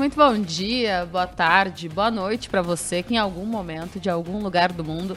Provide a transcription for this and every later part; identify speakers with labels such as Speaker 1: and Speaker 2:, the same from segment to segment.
Speaker 1: Muito bom dia, boa tarde, boa noite para você que em algum momento, de algum lugar do mundo,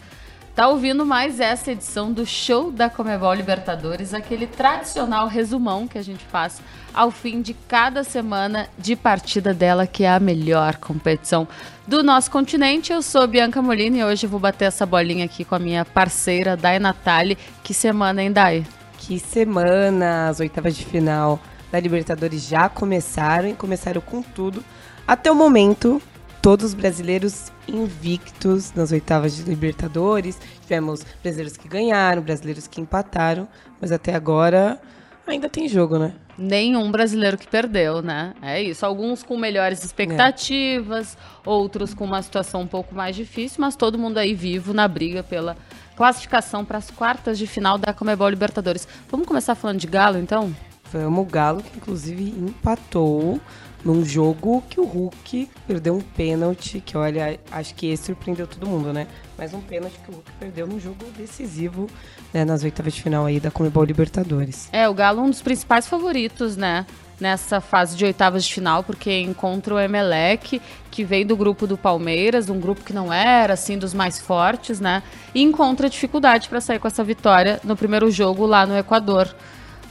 Speaker 1: tá ouvindo mais essa edição do Show da Comebol Libertadores, aquele tradicional resumão que a gente faz ao fim de cada semana de partida dela, que é a melhor competição do nosso continente. Eu sou Bianca Molina e hoje vou bater essa bolinha aqui com a minha parceira, Dai Natali. Que semana, hein, Dai?
Speaker 2: Que semana! As oitavas de final da Libertadores já começaram e começaram com tudo. Até o momento, todos os brasileiros invictos nas oitavas de Libertadores. Tivemos brasileiros que ganharam, brasileiros que empataram, mas até agora ainda tem jogo, né?
Speaker 1: Nenhum brasileiro que perdeu, né? É isso. Alguns com melhores expectativas, é. outros com uma situação um pouco mais difícil, mas todo mundo aí vivo na briga pela classificação para as quartas de final da Comebol Libertadores. Vamos começar falando de Galo, então?
Speaker 2: Vamos, o Galo que inclusive empatou num jogo que o Hulk perdeu um pênalti, que olha, acho que esse surpreendeu todo mundo, né? Mas um pênalti que o Hulk perdeu num jogo decisivo, né, nas oitavas de final aí da Comebol Libertadores.
Speaker 1: É, o Galo é um dos principais favoritos, né? Nessa fase de oitavas de final, porque encontra o Emelec, que veio do grupo do Palmeiras, um grupo que não era assim dos mais fortes, né? E encontra dificuldade para sair com essa vitória no primeiro jogo lá no Equador.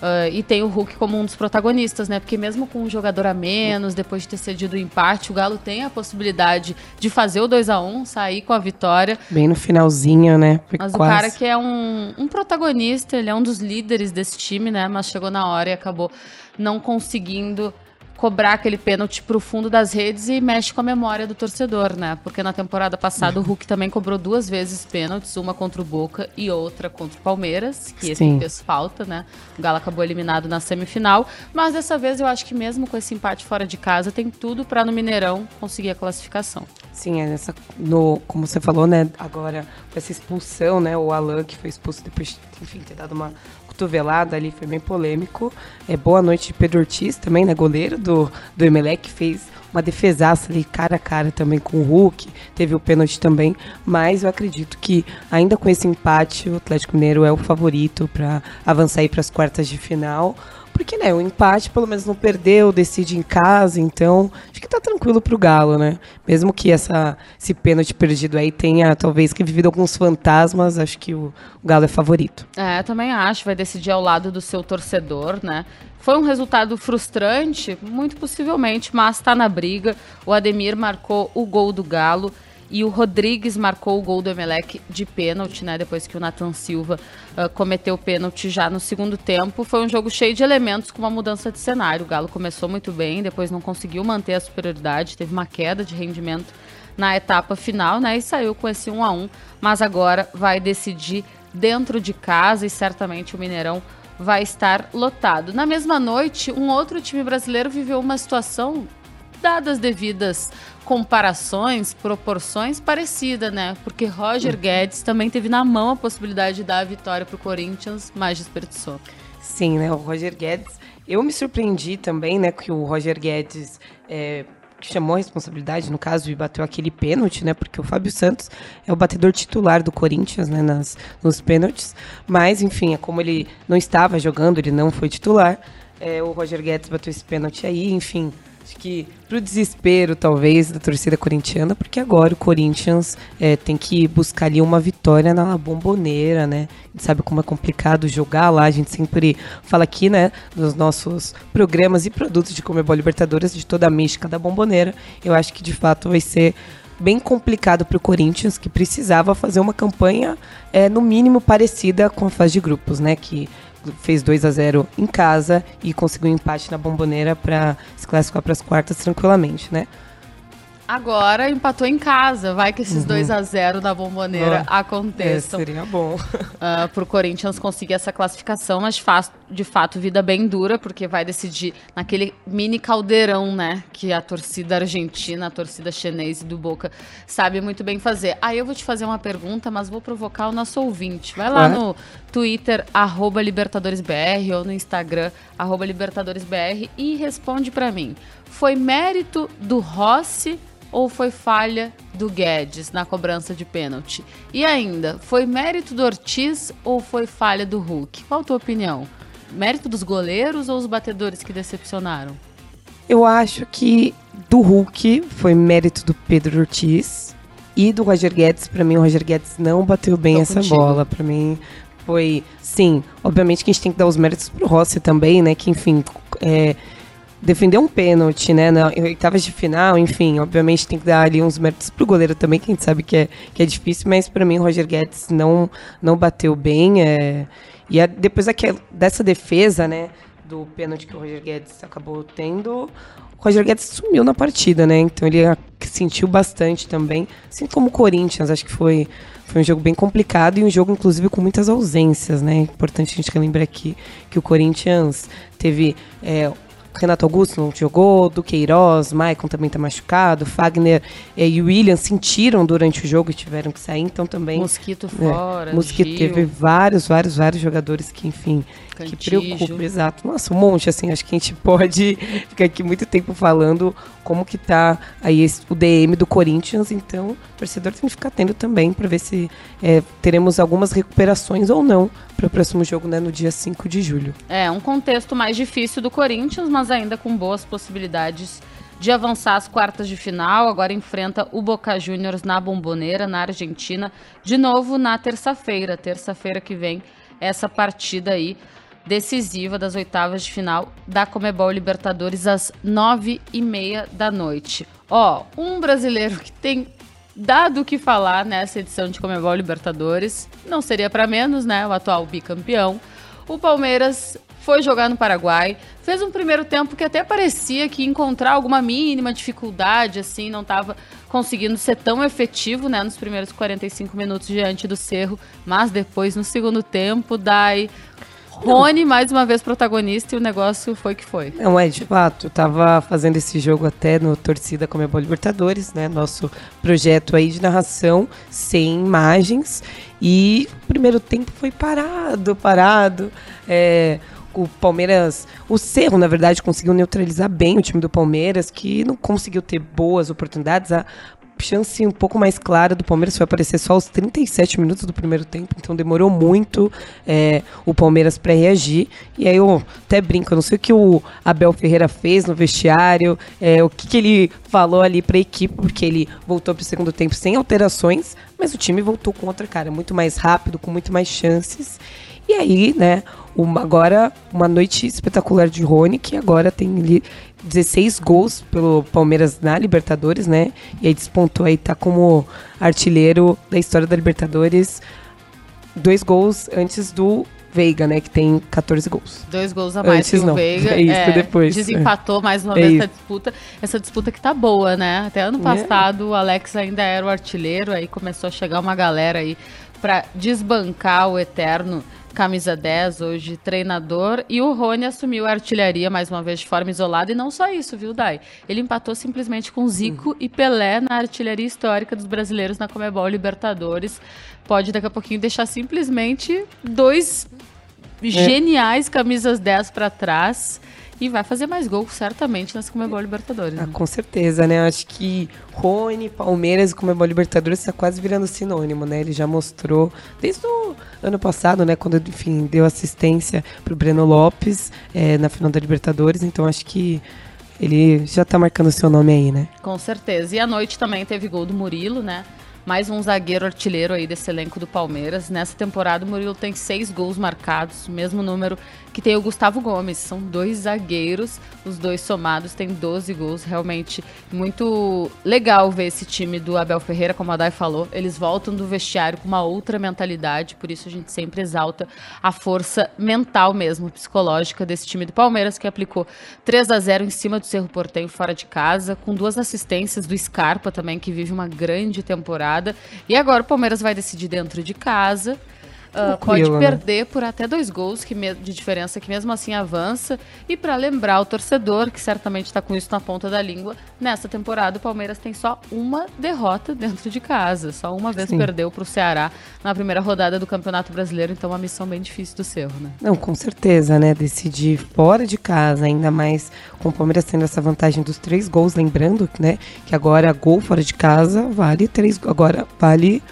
Speaker 1: Uh, e tem o Hulk como um dos protagonistas, né? Porque mesmo com um jogador a menos, depois de ter cedido o empate, o Galo tem a possibilidade de fazer o 2 a 1 sair com a vitória.
Speaker 2: Bem no finalzinho, né?
Speaker 1: Mas quase. o cara que é um, um protagonista, ele é um dos líderes desse time, né? Mas chegou na hora e acabou não conseguindo cobrar aquele pênalti pro fundo das redes e mexe com a memória do torcedor, né? Porque na temporada passada o Hulk também cobrou duas vezes pênaltis, uma contra o Boca e outra contra o Palmeiras, que esse fez falta, né? O Galo acabou eliminado na semifinal, mas dessa vez eu acho que mesmo com esse empate fora de casa, tem tudo para no Mineirão conseguir a classificação.
Speaker 2: Sim, é nessa, no, como você falou, né, agora essa expulsão, né, o Alan que foi expulso depois de, enfim, ter dado uma cotovelada ali, foi bem polêmico. É, boa noite Pedro Ortiz também, né, goleiro do, do Emelec, fez uma defesaça ali cara a cara também com o Hulk, teve o pênalti também, mas eu acredito que ainda com esse empate o Atlético Mineiro é o favorito para avançar aí para as quartas de final. Porque, né, o empate pelo menos não perdeu, decide em casa, então acho que tá tranquilo pro Galo, né? Mesmo que essa, esse pênalti perdido aí tenha, talvez, que vivido alguns fantasmas, acho que o, o Galo é favorito.
Speaker 1: É, também acho, vai decidir ao lado do seu torcedor, né? Foi um resultado frustrante, muito possivelmente, mas está na briga. O Ademir marcou o gol do Galo e o Rodrigues marcou o gol do Emelec de pênalti, né? Depois que o Nathan Silva uh, cometeu o pênalti já no segundo tempo. Foi um jogo cheio de elementos com uma mudança de cenário. O Galo começou muito bem, depois não conseguiu manter a superioridade, teve uma queda de rendimento na etapa final, né? E saiu com esse 1 a 1 mas agora vai decidir dentro de casa e certamente o Mineirão vai estar lotado. Na mesma noite, um outro time brasileiro viveu uma situação dadas devidas comparações, proporções parecida, né? Porque Roger Guedes também teve na mão a possibilidade de dar a vitória para o Corinthians, mas desperdiçou.
Speaker 2: Sim, né? O Roger Guedes. Eu me surpreendi também, né? Que o Roger Guedes é, chamou a responsabilidade, no caso, e bateu aquele pênalti, né? Porque o Fábio Santos é o batedor titular do Corinthians, né? Nas, nos pênaltis. Mas, enfim, é como ele não estava jogando, ele não foi titular. É, o Roger Guedes bateu esse pênalti aí, enfim Acho que pro desespero, talvez, da torcida corintiana, porque agora o Corinthians é, tem que buscar ali uma vitória na bomboneira, né? A gente sabe como é complicado jogar lá. A gente sempre fala aqui, né, nos nossos programas e produtos de Comebol Libertadores, de toda a mística da bomboneira. Eu acho que de fato vai ser bem complicado para o Corinthians, que precisava fazer uma campanha, é, no mínimo, parecida com a fase de grupos, né? Que fez 2 a 0 em casa e conseguiu um empate na bomboneira para se classificar para as quartas tranquilamente, né?
Speaker 1: Agora empatou em casa. Vai que esses
Speaker 2: Uhum.
Speaker 1: 2 a 0 da bomboneira
Speaker 2: Ah, É,
Speaker 1: aconteçam.
Speaker 2: seria bom.
Speaker 1: uh, pro Corinthians conseguir essa classificação, mas de fato, de fato, vida bem dura, porque vai decidir naquele mini caldeirão, né? Que a torcida argentina, a torcida chinesa e do Boca sabe muito bem fazer. Aí eu vou te fazer uma pergunta, mas vou provocar o nosso ouvinte. Vai lá
Speaker 2: Ué?
Speaker 1: no Twitter, arroba LibertadoresBR, ou no Instagram, arroba LibertadoresBR, e responde pra mim. Foi mérito do Rossi ou foi falha do Guedes na cobrança de pênalti? E ainda, foi mérito do Ortiz ou foi falha do Hulk? Qual a tua opinião? Mérito dos goleiros ou os batedores que decepcionaram?
Speaker 2: Eu acho que do Hulk foi mérito do Pedro Ortiz e do Roger Guedes. Pra mim, o Roger Guedes não bateu bem
Speaker 1: Tô
Speaker 2: essa
Speaker 1: contigo.
Speaker 2: bola. Pra mim, foi. Sim, obviamente que a gente tem que dar os méritos pro Rossi também, né? Que, enfim, é, defendeu um pênalti, né? Na oitavas de final, enfim, obviamente tem que dar ali uns méritos pro goleiro também, que a gente sabe que é, que é difícil, mas pra mim o Roger Guedes não, não bateu bem. É, e a- depois daquela, dessa defesa, né? Do pênalti que o Roger Guedes acabou tendo, o Roger Guedes sumiu na partida, né? Então ele sentiu bastante também. Assim como o Corinthians, acho que foi, foi um jogo bem complicado e um jogo, inclusive, com muitas ausências, né? Importante a gente lembrar aqui que o Corinthians teve. é, Renato Augusto não jogou, Duqueiroz, Maicon também tá machucado, Fagner eh, e William sentiram durante o jogo e tiveram que sair, então também.
Speaker 1: Mosquito
Speaker 2: É,
Speaker 1: fora,
Speaker 2: Mosquito
Speaker 1: Gil,
Speaker 2: teve vários, vários, vários jogadores que, enfim, que
Speaker 1: Cantillo.
Speaker 2: preocupa, exato. Nossa, um monte, assim, acho que a gente pode ficar aqui muito tempo falando como que tá aí esse- o DM do Corinthians, então o torcedor tem que ficar atento também para ver se é, teremos algumas recuperações ou não para o próximo jogo, né, no dia 5 de julho.
Speaker 1: É, um contexto mais difícil do Corinthians, mas ainda com boas possibilidades de avançar às quartas de final. Agora enfrenta o Boca Juniors na Bomboneira, na Argentina, de novo na terça-feira, terça-feira que vem, essa partida aí decisiva das oitavas de final da Comebol Libertadores às nove e meia da noite. Ó, um brasileiro que tem dado o que falar nessa edição de Comebol Libertadores, não seria para menos, né? O atual bicampeão. O Palmeiras foi jogar no Paraguai, fez um primeiro tempo que até parecia que encontrar alguma mínima dificuldade, assim, não estava conseguindo ser tão efetivo, né, nos primeiros 45 minutos diante do Cerro, mas depois no segundo tempo, daí Rony mais uma vez protagonista e o negócio foi que foi.
Speaker 2: Não, é, de fato, eu tava fazendo esse jogo até no Torcida Comebol Libertadores, né? Nosso projeto aí de narração sem imagens. E o primeiro tempo foi parado, parado. É, o Palmeiras, o Cerro, na verdade, conseguiu neutralizar bem o time do Palmeiras, que não conseguiu ter boas oportunidades. A chance um pouco mais clara do Palmeiras foi aparecer só aos 37 minutos do primeiro tempo, então demorou muito é, o Palmeiras para reagir. E aí eu até brinco, eu não sei o que o Abel Ferreira fez no vestiário, é, o que, que ele falou ali para a equipe, porque ele voltou para o segundo tempo sem alterações, mas o time voltou com outra cara, muito mais rápido, com muito mais chances. E aí, né, uma, agora uma noite espetacular de Rony, que agora tem ali 16 gols pelo Palmeiras na Libertadores, né? E aí despontou aí, tá como artilheiro da história da Libertadores. Dois gols antes do Veiga, né? Que tem 14 gols.
Speaker 1: Dois gols a mais
Speaker 2: Antes
Speaker 1: que o
Speaker 2: não.
Speaker 1: Veiga.
Speaker 2: É isso, depois.
Speaker 1: Desempatou mais uma
Speaker 2: É
Speaker 1: vez essa disputa. Essa disputa que tá boa, né? Até ano
Speaker 2: É.
Speaker 1: passado o Alex ainda era o artilheiro, aí começou a chegar uma galera aí pra desbancar o eterno camisa 10, hoje treinador, e o Rony assumiu a artilharia mais uma vez de forma isolada, e não só isso, viu, Dai? Ele empatou simplesmente com Zico e Pelé na artilharia histórica dos brasileiros na Comebol Libertadores. Pode daqui a pouquinho deixar simplesmente dois geniais camisas 10 pra trás e vai fazer mais gols certamente nas Comebol Libertadores.
Speaker 2: Ah,
Speaker 1: né?
Speaker 2: com certeza, né? Acho que Rony, Palmeiras e Comebol Libertadores está quase virando sinônimo, né? Ele já mostrou desde o ano passado, né? Quando, enfim, deu assistência pro Breno Lopes eh, na final da Libertadores. Então acho que ele já tá marcando seu nome aí, né?
Speaker 1: Com certeza. E à noite também teve gol do Murilo, né? mais um zagueiro artilheiro aí desse elenco do Palmeiras. Nessa temporada, o Murilo tem seis gols marcados, mesmo número que tem o Gustavo Gomes. São dois zagueiros, os dois somados têm 12 gols. Realmente muito legal ver esse time do Abel Ferreira, como a Dai falou. Eles voltam do vestiário com uma outra mentalidade, por isso a gente sempre exalta a força mental mesmo, psicológica desse time do Palmeiras, que aplicou 3 a 0 em cima do Cerro Porteio fora de casa, com duas assistências do Scarpa também, que vive uma grande temporada. E agora o Palmeiras vai decidir dentro de casa. Uh, pode né? perder por até dois gols que de diferença, que mesmo assim avança. E para lembrar o torcedor, que certamente está com isso na ponta da língua, nessa temporada o Palmeiras tem só uma derrota dentro de casa. Só uma vez Sim. perdeu para o Ceará na primeira rodada do Campeonato Brasileiro, então uma missão bem difícil do Cerro, né?
Speaker 2: Não, com certeza, né? Decidir fora de casa, ainda mais com o Palmeiras tendo essa vantagem dos três gols, lembrando, né? Que agora gol fora de casa vale três. Agora vale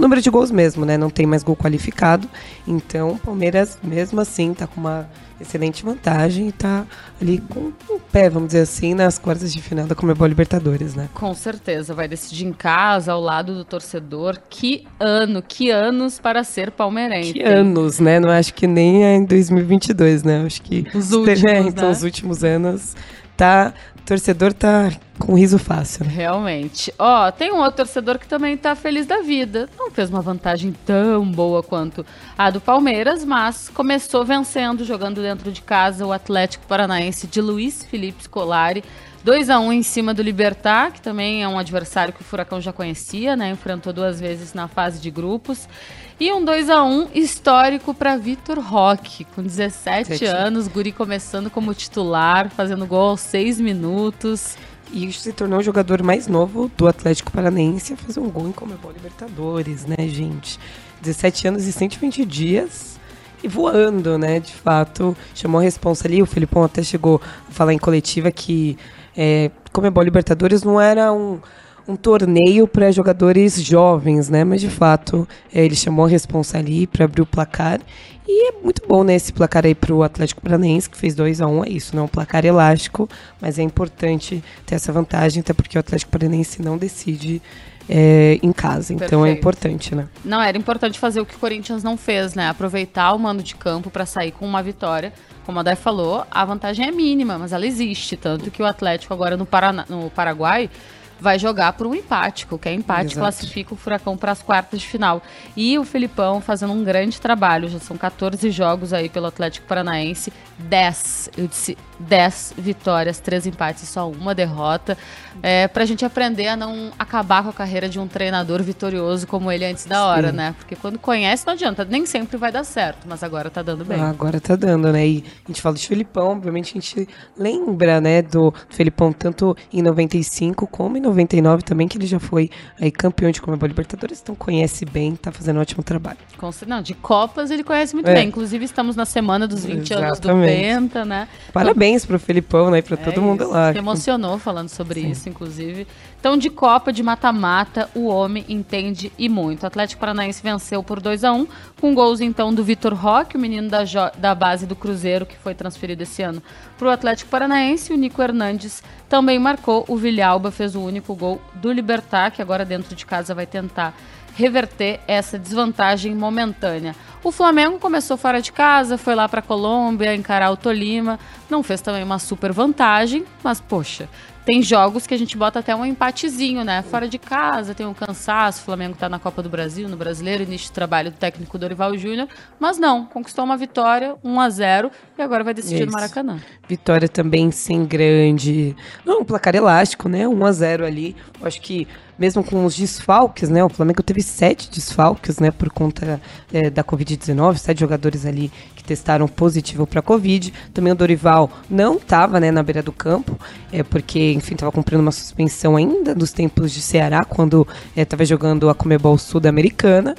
Speaker 2: o número de gols mesmo, né? Não tem mais gol qualificado. Então, o Palmeiras, mesmo assim, tá com uma excelente vantagem e tá ali com o pé, vamos dizer assim, nas quartas de final da Comebol Libertadores, né?
Speaker 1: Com certeza, vai decidir em casa, ao lado do torcedor. Que ano, que anos para ser palmeirense.
Speaker 2: Que anos, né? Não acho que nem é em 2022, né? Acho que
Speaker 1: os últimos,
Speaker 2: é, então,
Speaker 1: né?
Speaker 2: os últimos anos tá o torcedor tá com riso fácil.
Speaker 1: Realmente. Ó, oh, tem um outro torcedor que também tá feliz da vida. Não fez uma vantagem tão boa quanto a do Palmeiras, mas começou vencendo, jogando dentro de casa o Atlético Paranaense de Luiz Felipe Scolari. 2 a 1 em cima do Libertar, que também é um adversário que o Furacão já conhecia, né? Enfrentou duas vezes na fase de grupos. E um 2 a 1 histórico para Vitor Roque, com 17 Sete. anos, guri começando como titular, fazendo gol aos 6 minutos.
Speaker 2: E se tornou o jogador mais novo do Atlético Paranaense a fazer um gol em Comebol Libertadores, né, gente? 17 anos e 120 dias e voando, né? De fato, chamou a responsa ali. O Felipão até chegou a falar em coletiva que é, Comebol Libertadores não era um, um torneio para jogadores jovens, né? Mas de fato é, ele chamou a responsa ali para abrir o placar. E é muito bom, né, esse placar aí para o Atlético Paranaense, que fez 2 a 1 um, é isso, não é um placar elástico, mas é importante ter essa vantagem, até porque o Atlético Paranaense não decide é, em casa. Então é Perfeito. é importante, né?
Speaker 1: Não, era importante fazer o que o Corinthians não fez, né? Aproveitar o mando de campo para sair com uma vitória. Como a Dai falou, a vantagem é mínima, mas ela existe. Tanto que o Atlético agora no, Paraná, no Paraguai vai jogar por um empate. Qualquer empate Exato. classifica o Furacão para as quartas de final. E o Filipão fazendo um grande trabalho. Já são 14 jogos aí pelo Atlético Paranaense. 10, eu disse 10 vitórias, 3 empates e só uma derrota. É, para a gente aprender a não acabar com a carreira de um treinador vitorioso como ele antes da hora, Sim. né? Porque quando conhece não adianta, nem sempre vai dar certo, mas agora tá dando bem.
Speaker 2: Ah, agora tá dando, né? E a gente fala de Filipão, obviamente a gente lembra, né, do Filipão tanto em 95 como em 99 também, que ele já foi aí campeão de Comebol Libertadores, então conhece bem, tá fazendo um ótimo trabalho.
Speaker 1: Não, de Copas ele conhece muito é. bem. Inclusive estamos na semana dos 20 Exatamente. anos do Penta, né?
Speaker 2: Parabéns então, pro Felipão, né, e pra é todo mundo lá.
Speaker 1: Se emocionou falando sobre Sim. isso, inclusive. Então, de Copa, de mata-mata, o homem entende e muito. O Atlético Paranaense venceu por 2 a 1 com gols então do Vitor Roque, o menino da, da base do Cruzeiro, que foi transferido esse ano para o Atlético Paranaense. O Nico Hernandes também marcou. O Vilhalba fez o único gol do Libertar, que agora dentro de casa vai tentar reverter essa desvantagem momentânea. O Flamengo começou fora de casa, foi lá para Colômbia encarar o Tolima, não fez também uma super vantagem, mas poxa, tem jogos que a gente bota até um empatezinho, né? Fora de casa, tem um cansaço, o Flamengo tá na Copa do Brasil, no Brasileiro, início de trabalho do técnico Dorival Júnior, mas não, conquistou uma vitória, 1 a 0 e agora vai decidir Isso. no Maracanã.
Speaker 2: Vitória também sem grande, não, um placar elástico, né? 1 a 0 ali. Eu acho que mesmo com os desfalques, né? O Flamengo teve sete desfalques, né? Por conta é, da Covid-19, sete jogadores ali que testaram positivo para Covid. Também o Dorival não estava, né, na beira do campo, é porque, enfim, estava cumprindo uma suspensão ainda dos tempos de Ceará, quando estava é, jogando a Comebol Sul-Americana.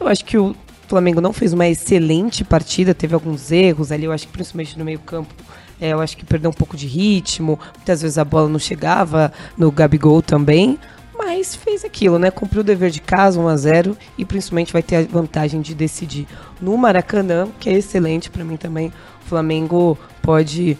Speaker 2: Eu acho que o Flamengo não fez uma excelente partida, teve alguns erros ali, eu acho que principalmente no meio-campo. É, eu acho que perdeu um pouco de ritmo, muitas vezes a bola não chegava no Gabigol também mas fez aquilo, né? Cumpriu o dever de casa, 1 a 0 e principalmente vai ter a vantagem de decidir no Maracanã, que é excelente para mim também. O Flamengo pode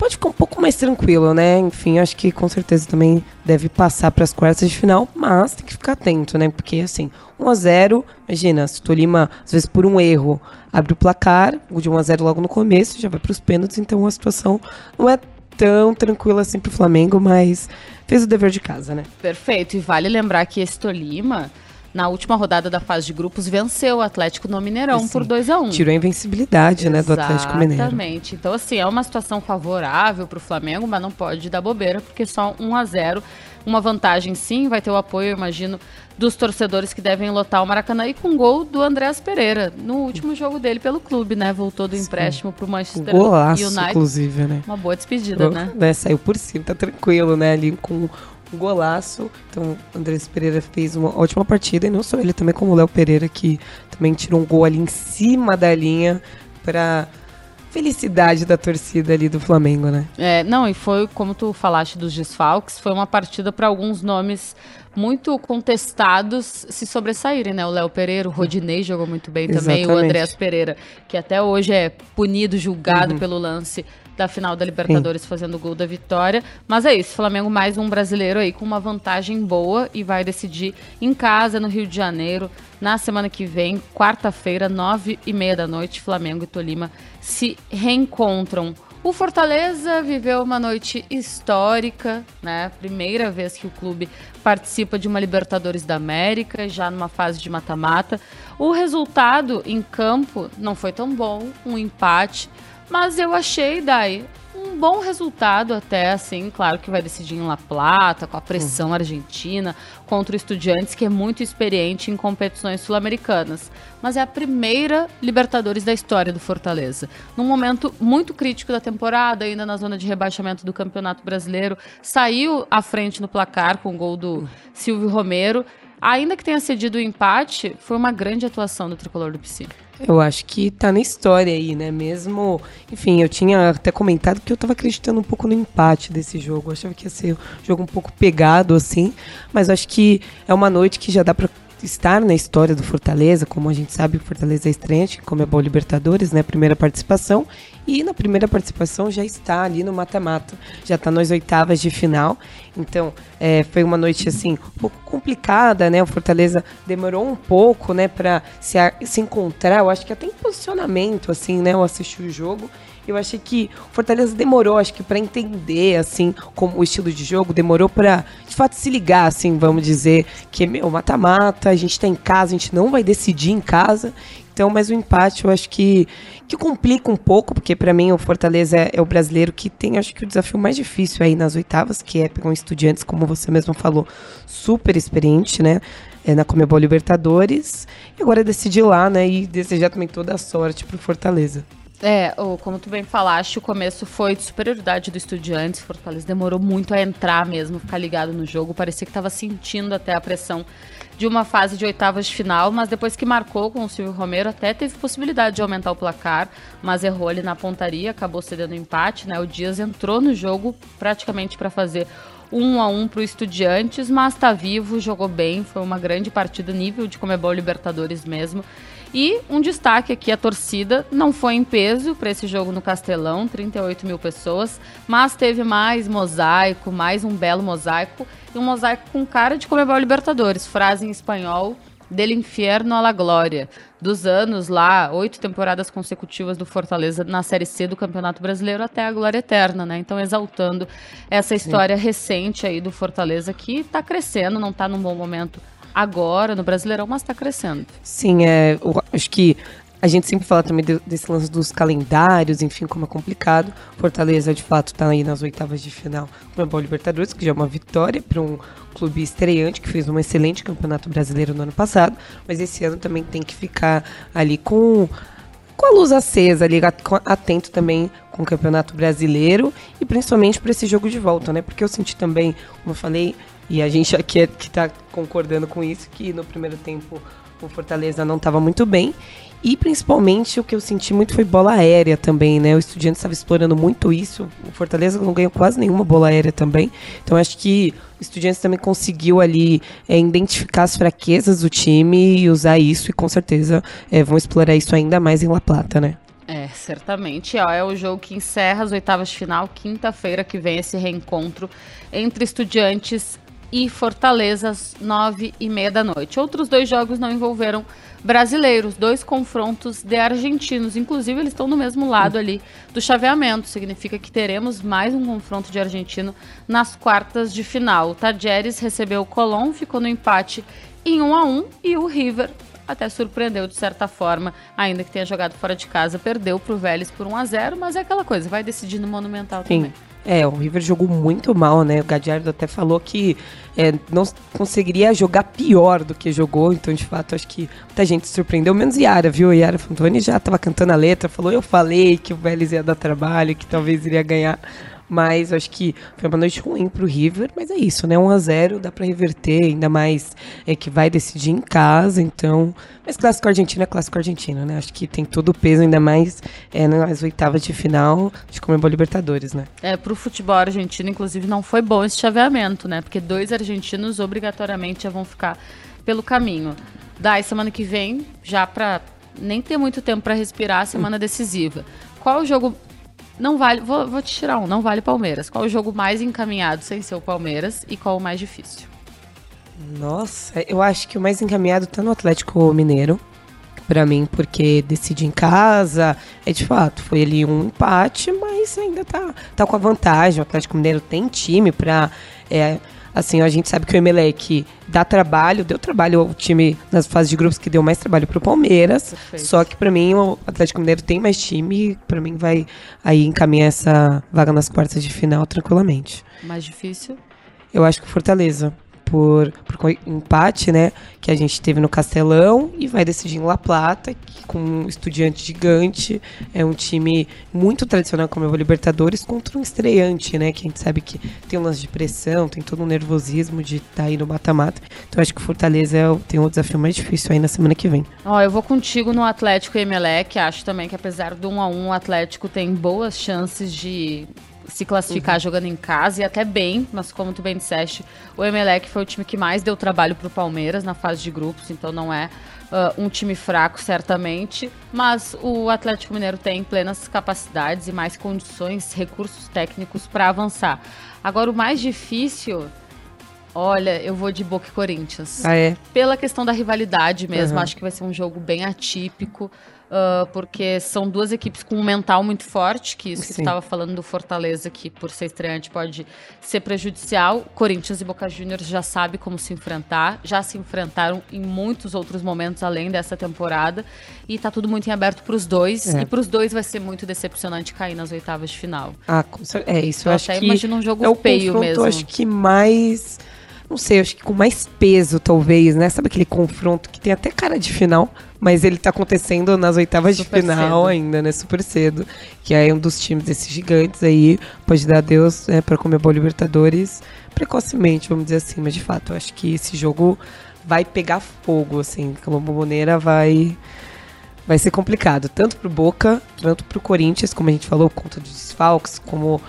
Speaker 2: pode ficar um pouco mais tranquilo, né? Enfim, acho que com certeza também deve passar para as quartas de final, mas tem que ficar atento, né? Porque assim, 1 a 0, imagina, se o Tolima às vezes por um erro abre o placar, o de 1 a 0 logo no começo, já vai para os pênaltis, então a situação não é tão tranquila assim pro Flamengo, mas fez o dever de casa, né?
Speaker 1: Perfeito. E vale lembrar que esse Tolima na última rodada da fase de grupos, venceu o Atlético no Mineirão assim, por 2 a 1 um.
Speaker 2: Tirou a invencibilidade né, do Atlético Mineiro.
Speaker 1: Exatamente. Então, assim, é uma situação favorável para o Flamengo, mas não pode dar bobeira, porque só 1 a 0 Uma vantagem, sim, vai ter o apoio, imagino, dos torcedores que devem lotar o Maracanã e com gol do Andréas Pereira, no último jogo dele pelo clube, né? Voltou do empréstimo para o Manchester
Speaker 2: Golaço, United. inclusive, né?
Speaker 1: Uma boa despedida, o, né?
Speaker 2: né? Saiu por cima, tá tranquilo, né? Ali com golaço. Então, o Andrés Pereira fez uma ótima partida. E não só ele, também como o Léo Pereira, que também tirou um gol ali em cima da linha para felicidade da torcida ali do Flamengo, né?
Speaker 1: É, não, e foi, como tu falaste dos desfalques, foi uma partida para alguns nomes muito contestados se sobressaírem, né? O Léo Pereira, o Rodinei jogou muito bem também, Exatamente. o Andréas Pereira, que até hoje é punido, julgado uhum. pelo lance da final da Libertadores Sim. fazendo o gol da vitória. Mas é isso, Flamengo mais um brasileiro aí com uma vantagem boa e vai decidir em casa, no Rio de Janeiro, na semana que vem, quarta-feira, nove e meia da noite, Flamengo e Tolima se reencontram. O Fortaleza viveu uma noite histórica, né? Primeira vez que o clube participa de uma Libertadores da América, já numa fase de mata-mata. O resultado em campo não foi tão bom, um empate. Mas eu achei, Dai, um bom resultado até, assim, claro que vai decidir em La Plata, com a pressão uhum. argentina, contra o Estudiantes, que é muito experiente em competições sul-americanas. Mas é a primeira Libertadores da história do Fortaleza. Num momento muito crítico da temporada, ainda na zona de rebaixamento do Campeonato Brasileiro, saiu à frente no placar com o gol do uhum. Silvio Romero. Ainda que tenha cedido o empate, foi uma grande atuação do tricolor do Piscina.
Speaker 2: Eu acho que tá na história aí, né? Mesmo. Enfim, eu tinha até comentado que eu tava acreditando um pouco no empate desse jogo. Eu achava que ia ser um jogo um pouco pegado, assim. Mas acho que é uma noite que já dá pra estar na história do Fortaleza, como a gente sabe, o Fortaleza é estreante, como é bom Libertadores, né? Primeira participação. E na primeira participação já está ali no mata-mata, já está nas oitavas de final. Então, é, foi uma noite assim, um pouco complicada, né? O Fortaleza demorou um pouco, né, para se, se encontrar. Eu acho que até em posicionamento, assim, né? Eu assisti o jogo eu achei que o Fortaleza demorou, acho que para entender assim como o estilo de jogo, demorou para de fato se ligar, assim, vamos dizer que meu mata-mata, a gente tá em casa, a gente não vai decidir em casa. Então, mas o empate eu acho que, que complica um pouco, porque para mim o Fortaleza é, é, o brasileiro que tem, acho que o desafio mais difícil aí nas oitavas, que é pegar um estudiantes, como você mesmo falou, super experiente, né? É, na Comebol Libertadores. E agora é decidir lá, né? E desejar também toda a sorte pro Fortaleza.
Speaker 1: É, como tu bem falaste, o começo foi de superioridade do Estudiantes. Fortaleza demorou muito a entrar mesmo, ficar ligado no jogo. Parecia que estava sentindo até a pressão de uma fase de oitavas de final, mas depois que marcou com o Silvio Romero, até teve possibilidade de aumentar o placar, mas errou ali na pontaria, acabou cedendo empate, né? O Dias entrou no jogo praticamente para fazer um a um para o Estudiantes, mas está vivo, jogou bem, foi uma grande partida, nível de Comebol Libertadores mesmo. E um destaque aqui: a torcida não foi em peso para esse jogo no Castelão, 38 mil pessoas, mas teve mais mosaico, mais um belo mosaico e um mosaico com cara de Comebol Libertadores, frase em espanhol. Del inferno à la glória. Dos anos lá, oito temporadas consecutivas do Fortaleza na Série C do Campeonato Brasileiro até a glória eterna, né? Então, exaltando essa história Sim. recente aí do Fortaleza que está crescendo, não está num bom momento agora no Brasileirão, mas está crescendo.
Speaker 2: Sim, é, acho que a gente sempre fala também desse lance dos calendários, enfim, como é complicado. Fortaleza, de fato, está aí nas oitavas de final do Boa Libertadores, que já é uma vitória para um clube estreante que fez um excelente campeonato brasileiro no ano passado, mas esse ano também tem que ficar ali com com a luz acesa ali, atento também com o Campeonato Brasileiro e principalmente para esse jogo de volta, né? Porque eu senti também, como eu falei, e a gente aqui é, que está concordando com isso, que no primeiro tempo o Fortaleza não estava muito bem. E principalmente o que eu senti muito foi bola aérea também, né? O Estudiante estava explorando muito isso. O Fortaleza não ganhou quase nenhuma bola aérea também. Então acho que o Estudiantes também conseguiu ali é, identificar as fraquezas do time e usar isso. E com certeza é, vão explorar isso ainda mais em La Plata, né?
Speaker 1: É, certamente. Ó, é o jogo que encerra as oitavas de final, quinta-feira que vem esse reencontro entre estudiantes e Fortaleza às nove e meia da noite. Outros dois jogos não envolveram brasileiros, dois confrontos de argentinos. Inclusive, eles estão no mesmo lado ali do chaveamento. Significa que teremos mais um confronto de argentino nas quartas de final. O Tajeres recebeu o Colón, ficou no empate em 1 a 1 e o River até surpreendeu de certa forma, ainda que tenha jogado fora de casa, perdeu para o Vélez por 1 a 0 mas é aquela coisa, vai decidir no Monumental Sim. também.
Speaker 2: É, o River jogou muito mal, né? O Gadiardo até falou que é, não conseguiria jogar pior do que jogou, então de fato acho que muita gente surpreendeu, menos Yara, viu? Yara Fantoni já estava cantando a letra, falou: Eu falei que o Vélez ia dar trabalho, que talvez iria ganhar. Mas acho que foi uma noite ruim pro River, mas é isso, né? 1 a 0 dá para reverter, ainda mais é que vai decidir em casa, então. Mas clássico argentino é clássico argentino, né? Acho que tem todo o peso, ainda mais é, nas oitavas de final de Comebol Libertadores, né?
Speaker 1: É, pro futebol argentino, inclusive, não foi bom esse chaveamento, né? Porque dois argentinos obrigatoriamente já vão ficar pelo caminho. Daí, semana que vem, já pra nem ter muito tempo para respirar, semana decisiva. Qual o jogo não vale, vou, vou te tirar um, não vale Palmeiras. Qual o jogo mais encaminhado sem ser o Palmeiras e qual o mais difícil?
Speaker 2: Nossa, eu acho que o mais encaminhado tá no Atlético Mineiro para mim, porque decide em casa. É de fato, foi ali um empate, mas ainda tá, tá com a vantagem. O Atlético Mineiro tem time para é, Assim, a gente sabe que o Emelec dá trabalho, deu trabalho ao time nas fases de grupos que deu mais trabalho pro Palmeiras. Perfeito. Só que para mim o Atlético Mineiro tem mais time, para mim vai aí encaminhar essa vaga nas quartas de final tranquilamente.
Speaker 1: Mais difícil?
Speaker 2: Eu acho que o Fortaleza por, por empate, né? Que a gente teve no Castelão e vai decidir em La Plata, que, com um estudiante gigante. É um time muito tradicional como é o Libertadores, contra um estreante, né? Que a gente sabe que tem um lance de pressão, tem todo um nervosismo de estar tá aí no mata-mata. Então acho que o Fortaleza é, tem um desafio mais difícil aí na semana que vem.
Speaker 1: Ó, eu vou contigo no Atlético e Emelec. Acho também que apesar do 1 a 1 o Atlético tem boas chances de se classificar uhum. jogando em casa e até bem, mas como tu bem disseste, o Emelec foi o time que mais deu trabalho para o Palmeiras na fase de grupos, então não é uh, um time fraco, certamente, mas o Atlético Mineiro tem plenas capacidades e mais condições, recursos técnicos para avançar. Agora, o mais difícil. Olha, eu vou de Boca e Corinthians.
Speaker 2: Ah, é?
Speaker 1: Pela questão da rivalidade mesmo, uhum. acho que vai ser um jogo bem atípico uh, porque são duas equipes com um mental muito forte, que isso Sim. que você estava falando do Fortaleza, que por ser estreante pode ser prejudicial. Corinthians e Boca Juniors já sabem como se enfrentar, já se enfrentaram em muitos outros momentos além dessa temporada, e está tudo muito em aberto para os dois, é. e para os dois vai ser muito decepcionante cair nas oitavas de final.
Speaker 2: Ah, é isso. Eu, eu acho
Speaker 1: até
Speaker 2: que
Speaker 1: imagino um jogo é feio mesmo.
Speaker 2: acho que mais não sei, acho que com mais peso, talvez, né? Sabe aquele confronto que tem até cara de final, mas ele tá acontecendo nas oitavas Super de final cedo. ainda, né? Super cedo. Que é um dos times desses gigantes aí, pode dar Deus né, pra comer boa Libertadores precocemente, vamos dizer assim. Mas de fato, eu acho que esse jogo vai pegar fogo, assim. A Bomboneira vai vai ser complicado, tanto pro Boca, tanto pro Corinthians, como a gente falou, conta de desfalques, como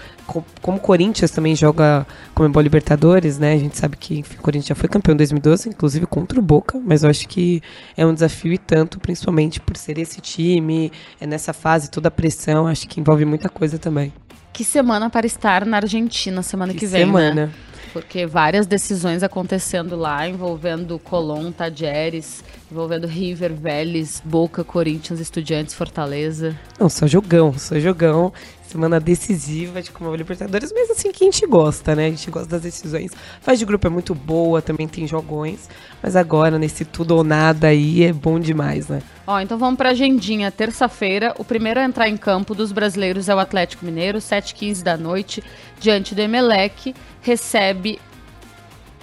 Speaker 2: como o Corinthians também joga como Comebol Libertadores, né? A gente sabe que enfim, o Corinthians já foi campeão em 2012, inclusive contra o Boca, mas eu acho que é um desafio e tanto, principalmente por ser esse time, é nessa fase, toda a pressão, acho que envolve muita coisa também.
Speaker 1: Que semana para estar na Argentina semana que, que vem,
Speaker 2: né? semana.
Speaker 1: Né? Porque várias decisões acontecendo lá, envolvendo Colón, Tajeres, envolvendo River, Vélez, Boca, Corinthians, Estudiantes, Fortaleza.
Speaker 2: Não, só jogão, só jogão semana decisiva de como Libertadores, mas assim que a gente gosta, né? A gente gosta das decisões. Faz de grupo é muito boa, também tem jogões, mas agora nesse tudo ou nada aí é bom demais, né?
Speaker 1: Ó, então vamos pra agendinha. Terça-feira, o primeiro a entrar em campo dos brasileiros é o Atlético Mineiro, 7h15 da noite, diante do Emelec, recebe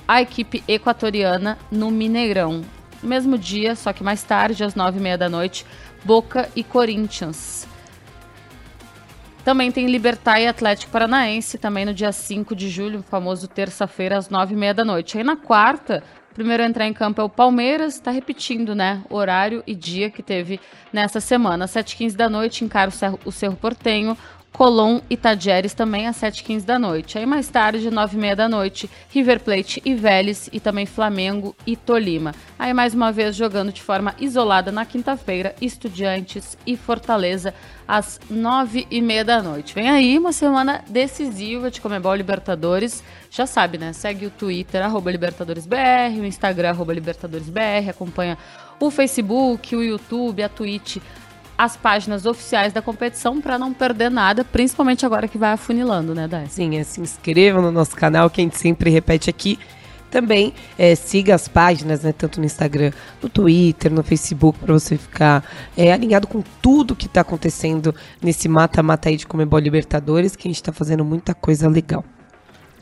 Speaker 1: a equipe equatoriana no Mineirão. Mesmo dia, só que mais tarde, às 9h30 da noite, Boca e Corinthians. Também tem Libertar e Atlético Paranaense, também no dia 5 de julho, famoso terça-feira, às 9h30 da noite. Aí na quarta, primeiro a entrar em campo é o Palmeiras, está repetindo, né? Horário e dia que teve nessa semana. 7h15 da noite, encara o Cerro, o Cerro Portenho. Colón e Tajeres também às 7h15 da noite. Aí mais tarde, 9h30 da noite, River Plate e Vélez e também Flamengo e Tolima. Aí mais uma vez jogando de forma isolada na quinta-feira, Estudiantes e Fortaleza às 9h30 da noite. Vem aí uma semana decisiva de Comebol Libertadores. Já sabe, né? Segue o Twitter, arroba LibertadoresBR, o Instagram, arroba LibertadoresBR, acompanha o Facebook, o YouTube, a Twitch, as páginas oficiais da competição para não perder nada, principalmente agora que vai afunilando, né, Dai?
Speaker 2: Sim, é, se inscrevam no nosso canal, que a gente sempre repete aqui. Também é, siga as páginas, né, tanto no Instagram, no Twitter, no Facebook, para você ficar é, alinhado com tudo que está acontecendo nesse mata-mata aí de Comebol Libertadores, que a gente está fazendo muita coisa legal.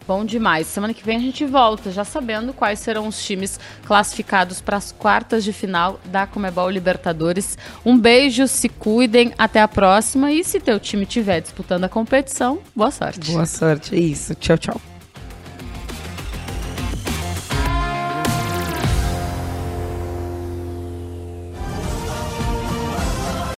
Speaker 1: Bom demais. Semana que vem a gente volta, já sabendo quais serão os times classificados para as quartas de final da Comebol Libertadores. Um beijo, se cuidem, até a próxima. E se teu time estiver disputando a competição, boa sorte.
Speaker 2: Boa sorte, é isso. Tchau, tchau.